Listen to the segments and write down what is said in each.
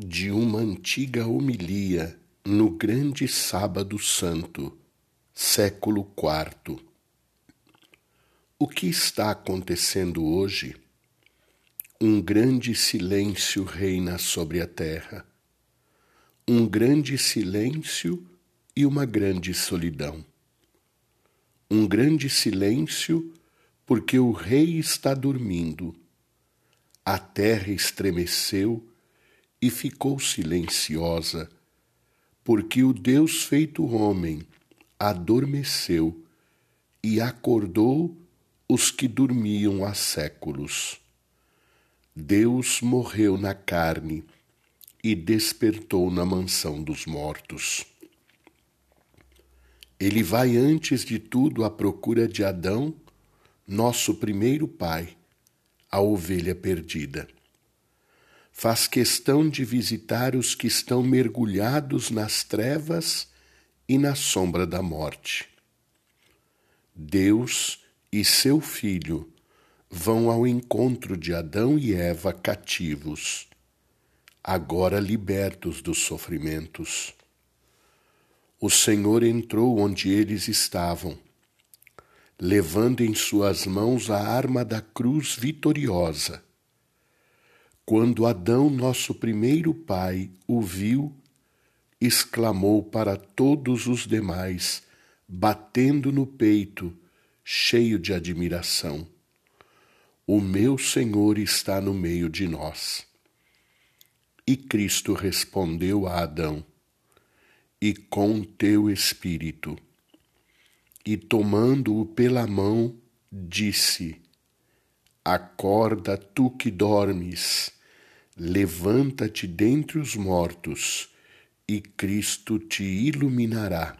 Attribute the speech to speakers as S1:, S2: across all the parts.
S1: de uma antiga homilia no grande Sábado Santo, século IV. O que está acontecendo hoje? Um grande silêncio reina sobre a terra. Um grande silêncio e uma grande solidão. Um grande silêncio porque o rei está dormindo. A terra estremeceu e ficou silenciosa, porque o Deus feito homem adormeceu e acordou os que dormiam há séculos. Deus morreu na carne e despertou na mansão dos mortos. Ele vai antes de tudo à procura de Adão nosso primeiro pai, a ovelha perdida. Faz questão de visitar os que estão mergulhados nas trevas e na sombra da morte. Deus e seu Filho vão ao encontro de Adão e Eva cativos, agora libertos dos sofrimentos. O Senhor entrou onde eles estavam levando em suas mãos a arma da cruz vitoriosa. Quando Adão, nosso primeiro pai, o viu, exclamou para todos os demais, batendo no peito, cheio de admiração: O meu Senhor está no meio de nós. E Cristo respondeu a Adão: E com teu espírito e tomando-o pela mão, disse: Acorda, tu que dormes, levanta-te dentre os mortos, e Cristo te iluminará.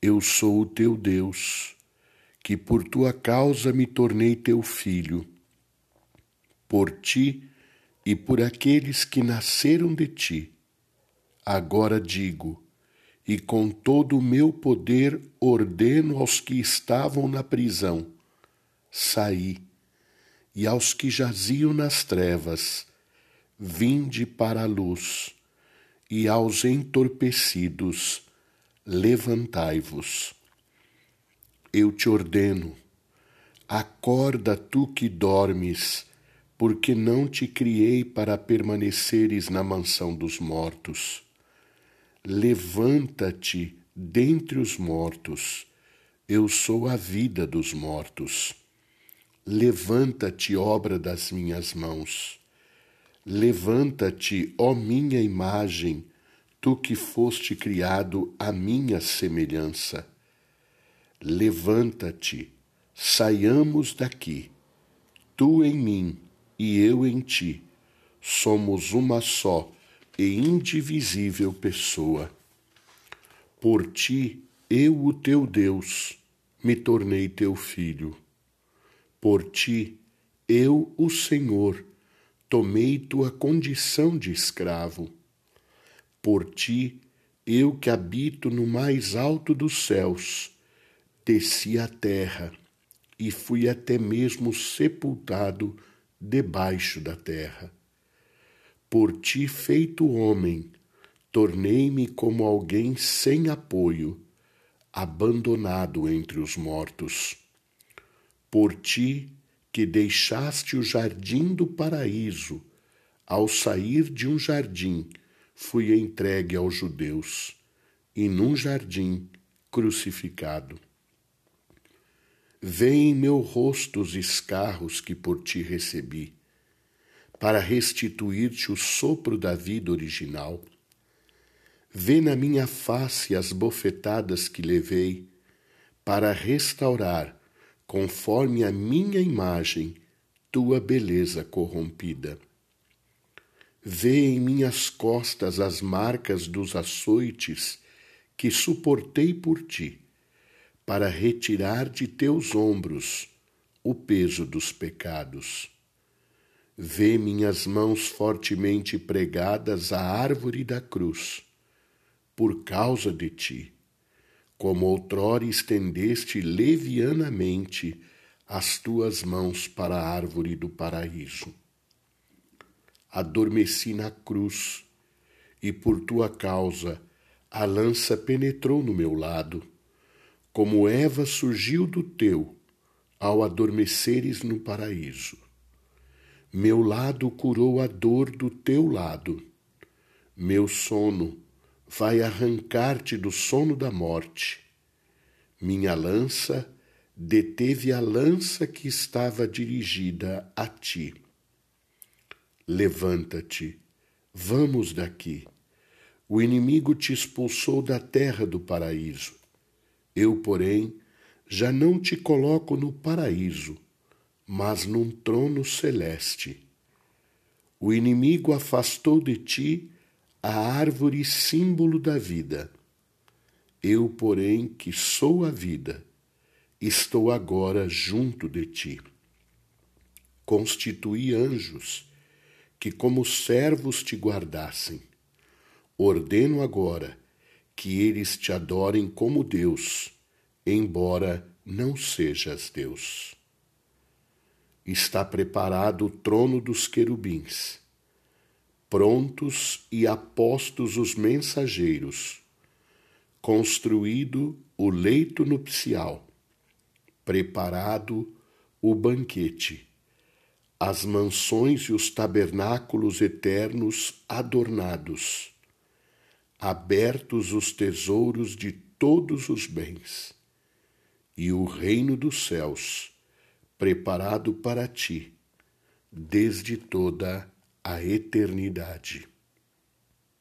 S1: Eu sou o teu Deus, que por tua causa me tornei teu filho. Por ti e por aqueles que nasceram de ti, agora digo: e com todo o meu poder ordeno aos que estavam na prisão: saí, e aos que jaziam nas trevas: vinde para a luz, e aos entorpecidos: levantai-vos. Eu te ordeno, acorda tu que dormes, porque não te criei para permaneceres na mansão dos mortos Levanta-te dentre os mortos, eu sou a vida dos mortos. Levanta-te, obra das minhas mãos. Levanta-te, ó minha imagem, tu que foste criado à minha semelhança. Levanta-te, saiamos daqui, tu em mim e eu em ti, somos uma só e indivisível pessoa. Por ti, eu, o teu Deus, me tornei teu filho. Por ti, eu, o Senhor, tomei tua condição de escravo. Por ti, eu que habito no mais alto dos céus, desci à terra e fui até mesmo sepultado debaixo da terra por ti feito homem, tornei-me como alguém sem apoio, abandonado entre os mortos. Por ti que deixaste o jardim do paraíso, ao sair de um jardim, fui entregue aos judeus, e num jardim crucificado. Vê em meu rosto os escarros que por ti recebi para restituir-te o sopro da vida original. Vê na minha face as bofetadas que levei, para restaurar, conforme a minha imagem, tua beleza corrompida. Vê em minhas costas as marcas dos açoites que suportei por ti, para retirar de teus ombros o peso dos pecados Vê minhas mãos fortemente pregadas à árvore da cruz, por causa de ti, como outrora estendeste levianamente as tuas mãos para a árvore do paraíso. adormeci na cruz, e por tua causa a lança penetrou no meu lado, como Eva surgiu do teu, ao adormeceres no paraíso. Meu lado curou a dor do teu lado. Meu sono vai arrancar-te do sono da morte. Minha lança deteve a lança que estava dirigida a ti. Levanta-te, vamos daqui. O inimigo te expulsou da terra do paraíso. Eu, porém, já não te coloco no paraíso, mas num trono celeste. O inimigo afastou de ti a árvore símbolo da vida. Eu, porém, que sou a vida, estou agora junto de ti. Constituí anjos que, como servos, te guardassem. Ordeno agora que eles te adorem como Deus, embora não sejas Deus. Está preparado o trono dos querubins, prontos e apostos os mensageiros, construído o leito nupcial, preparado o banquete, as mansões e os tabernáculos eternos adornados, abertos os tesouros de todos os bens, e o reino dos céus preparado para ti desde toda a eternidade.